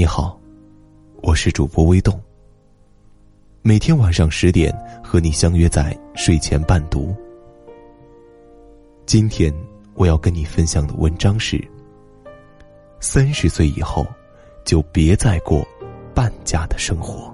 你好，我是主播微动。每天晚上十点和你相约在睡前伴读。今天我要跟你分享的文章是：三十岁以后，就别再过半价的生活。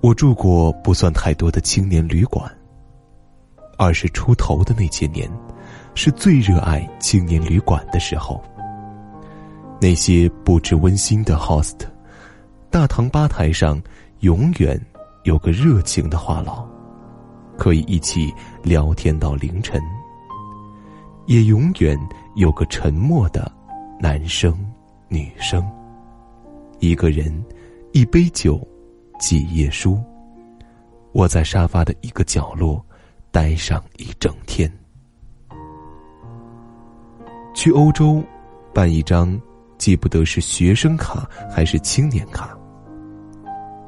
我住过不算太多的青年旅馆。二十出头的那些年，是最热爱青年旅馆的时候。那些布置温馨的 host，大堂吧台上永远有个热情的话痨，可以一起聊天到凌晨。也永远有个沉默的男生、女生，一个人，一杯酒，几页书。我在沙发的一个角落。待上一整天。去欧洲办一张，记不得是学生卡还是青年卡。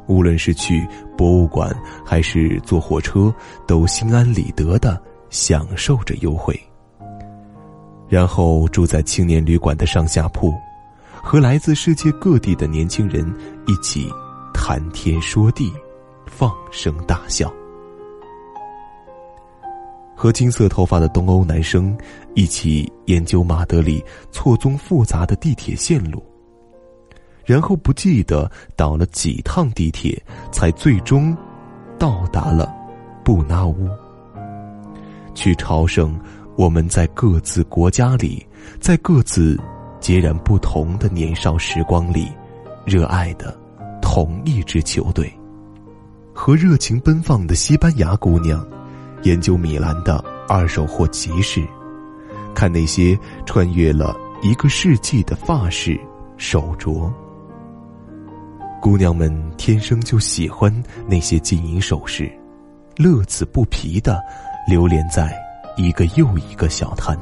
无论是去博物馆还是坐火车，都心安理得的享受着优惠。然后住在青年旅馆的上下铺，和来自世界各地的年轻人一起谈天说地，放声大笑。和金色头发的东欧男生一起研究马德里错综复杂的地铁线路，然后不记得倒了几趟地铁，才最终到达了布纳乌。去朝圣，我们在各自国家里，在各自截然不同的年少时光里，热爱的同一支球队，和热情奔放的西班牙姑娘。研究米兰的二手货集市，看那些穿越了一个世纪的发饰、手镯。姑娘们天生就喜欢那些金银首饰，乐此不疲的流连在一个又一个小摊，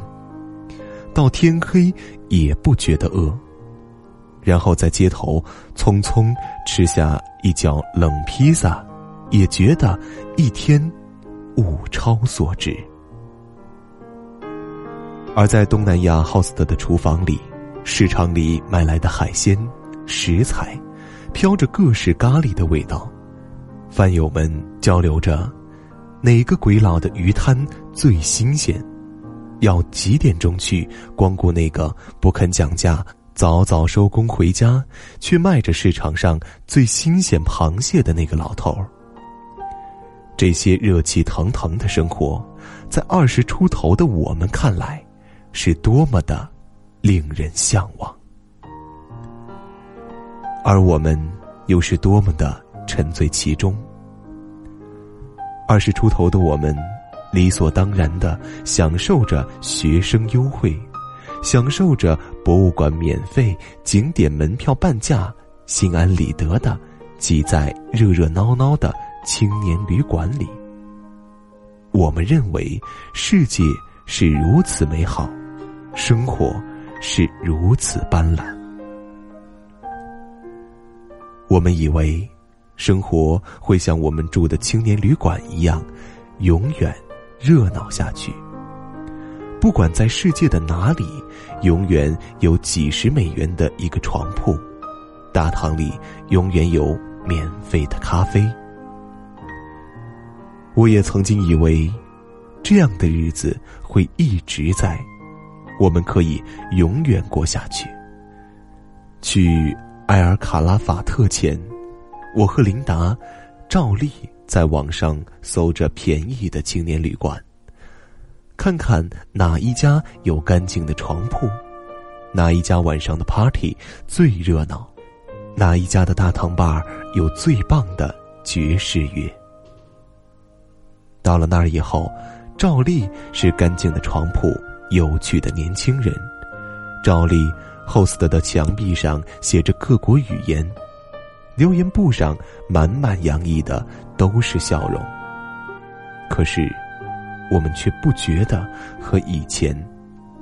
到天黑也不觉得饿。然后在街头匆匆吃下一角冷披萨，也觉得一天。物超所值，而在东南亚 host 的厨房里，市场里买来的海鲜食材，飘着各式咖喱的味道。饭友们交流着，哪个鬼佬的鱼摊最新鲜？要几点钟去光顾那个不肯讲价、早早收工回家，却卖着市场上最新鲜螃蟹的那个老头儿？这些热气腾腾的生活，在二十出头的我们看来，是多么的令人向往，而我们又是多么的沉醉其中。二十出头的我们，理所当然的享受着学生优惠，享受着博物馆免费、景点门票半价，心安理得的挤在热热闹闹的。青年旅馆里，我们认为世界是如此美好，生活是如此斑斓。我们以为生活会像我们住的青年旅馆一样，永远热闹下去。不管在世界的哪里，永远有几十美元的一个床铺，大堂里永远有免费的咖啡。我也曾经以为，这样的日子会一直在，我们可以永远过下去。去埃尔卡拉法特前，我和琳达照例在网上搜着便宜的青年旅馆，看看哪一家有干净的床铺，哪一家晚上的 party 最热闹，哪一家的大堂吧有最棒的爵士乐。到了那儿以后，照例是干净的床铺，有趣的年轻人，照例 host 的墙壁上写着各国语言，留言簿上满满洋溢的都是笑容。可是，我们却不觉得和以前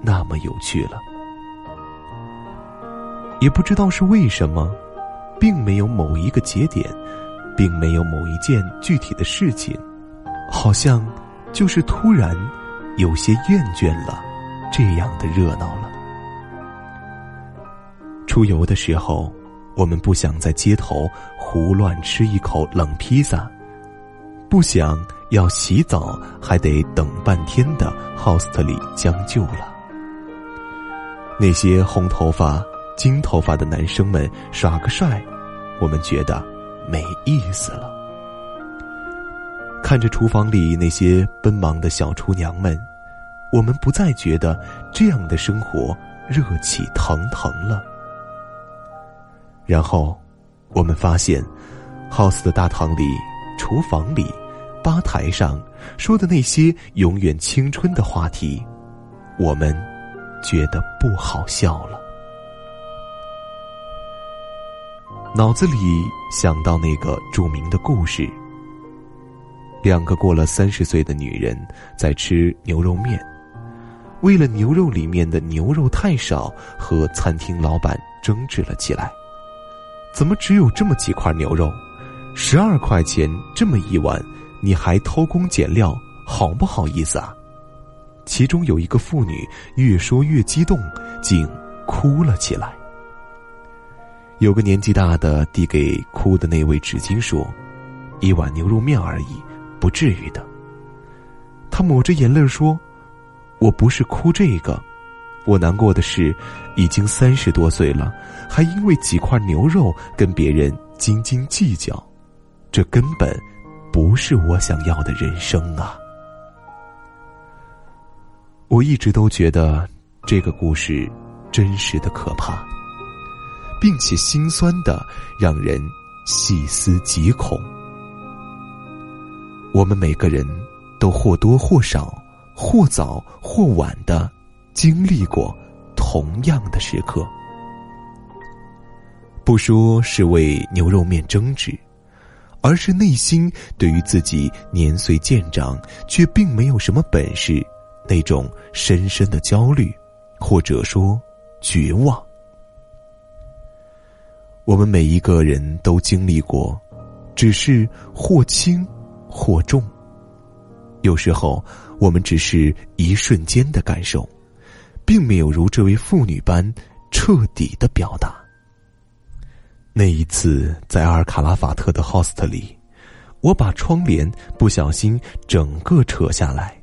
那么有趣了，也不知道是为什么，并没有某一个节点，并没有某一件具体的事情。好像，就是突然，有些厌倦了这样的热闹了。出游的时候，我们不想在街头胡乱吃一口冷披萨，不想要洗澡还得等半天的 host 里将就了。那些红头发、金头发的男生们耍个帅，我们觉得没意思了。看着厨房里那些奔忙的小厨娘们，我们不再觉得这样的生活热气腾腾了。然后，我们发现，house 的大堂里、厨房里、吧台上说的那些永远青春的话题，我们。觉得不好笑了，脑子里想到那个著名的故事：两个过了三十岁的女人在吃牛肉面，为了牛肉里面的牛肉太少，和餐厅老板争执了起来。怎么只有这么几块牛肉？十二块钱这么一碗，你还偷工减料，好不好意思啊？其中有一个妇女越说越激动，竟哭了起来。有个年纪大的递给哭的那位纸巾说：“一碗牛肉面而已，不至于的。”他抹着眼泪说：“我不是哭这个，我难过的是，已经三十多岁了，还因为几块牛肉跟别人斤斤计较，这根本不是我想要的人生啊。”我一直都觉得这个故事真实的可怕，并且心酸的让人细思极恐。我们每个人都或多或少、或早或晚的经历过同样的时刻。不说是为牛肉面争执，而是内心对于自己年岁渐长却并没有什么本事。那种深深的焦虑，或者说绝望，我们每一个人都经历过，只是或轻或重。有时候，我们只是一瞬间的感受，并没有如这位妇女般彻底的表达。那一次，在阿尔卡拉法特的 host 里，我把窗帘不小心整个扯下来。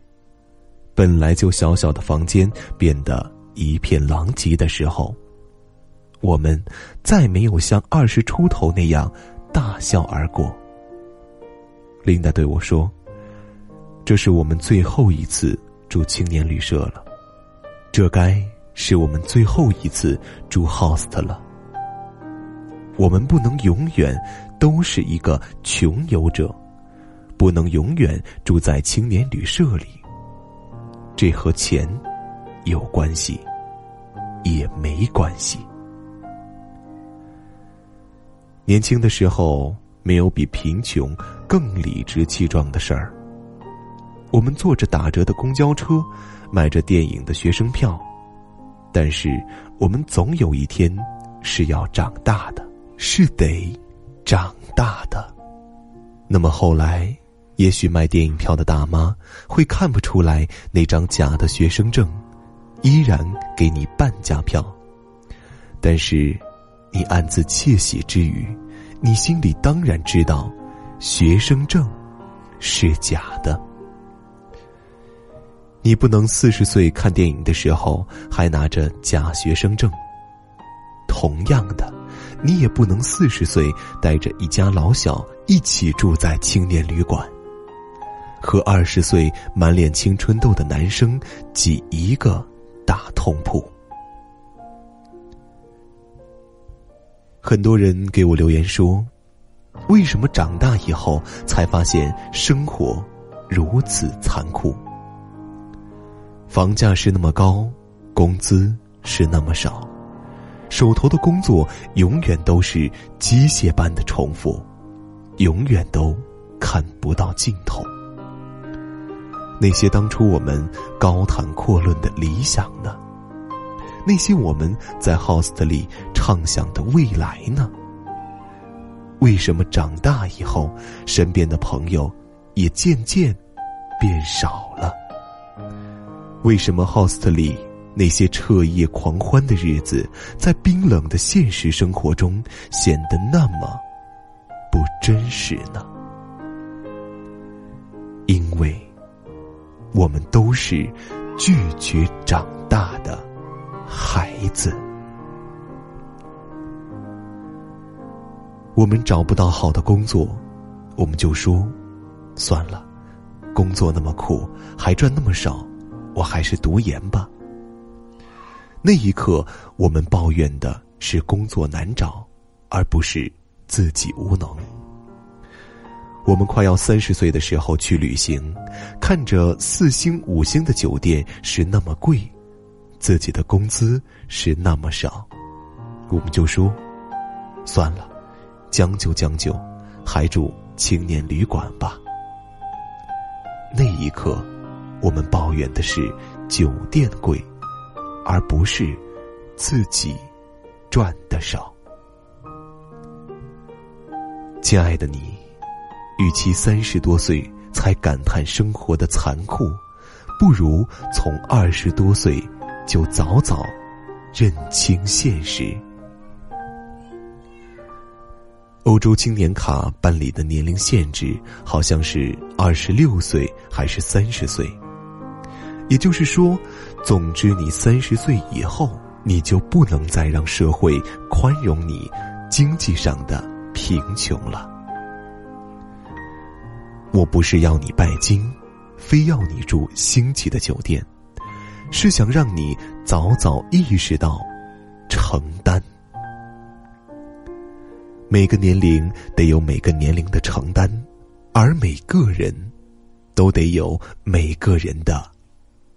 本来就小小的房间变得一片狼藉的时候，我们再没有像二十出头那样大笑而过。琳达对我说：“这是我们最后一次住青年旅社了，这该是我们最后一次住 host 了。我们不能永远都是一个穷游者，不能永远住在青年旅社里。”这和钱有关系，也没关系。年轻的时候，没有比贫穷更理直气壮的事儿。我们坐着打折的公交车，买着电影的学生票，但是我们总有一天是要长大的，是得长大的。那么后来。也许卖电影票的大妈会看不出来那张假的学生证，依然给你半价票。但是，你暗自窃喜之余，你心里当然知道，学生证是假的。你不能四十岁看电影的时候还拿着假学生证。同样的，你也不能四十岁带着一家老小一起住在青年旅馆。和二十岁满脸青春痘的男生挤一个大通铺。很多人给我留言说：“为什么长大以后才发现生活如此残酷？房价是那么高，工资是那么少，手头的工作永远都是机械般的重复，永远都看不到尽头。”那些当初我们高谈阔论的理想呢？那些我们在 host 里畅想的未来呢？为什么长大以后，身边的朋友也渐渐变少了？为什么 host 里那些彻夜狂欢的日子，在冰冷的现实生活中显得那么不真实呢？因为，我们都是拒绝长大的孩子。我们找不到好的工作，我们就说：“算了，工作那么苦，还赚那么少，我还是读研吧。”那一刻，我们抱怨的是工作难找，而不是自己无能。我们快要三十岁的时候去旅行，看着四星、五星的酒店是那么贵，自己的工资是那么少，我们就说：“算了，将就将就，还住青年旅馆吧。”那一刻，我们抱怨的是酒店贵。而不是自己赚的少。亲爱的你，与其三十多岁才感叹生活的残酷，不如从二十多岁就早早认清现实。欧洲青年卡办理的年龄限制好像是二十六岁还是三十岁？也就是说，总之，你三十岁以后，你就不能再让社会宽容你经济上的贫穷了。我不是要你拜金，非要你住星级的酒店，是想让你早早意识到承担。每个年龄得有每个年龄的承担，而每个人都得有每个人的。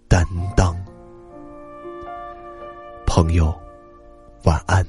担当，朋友，晚安。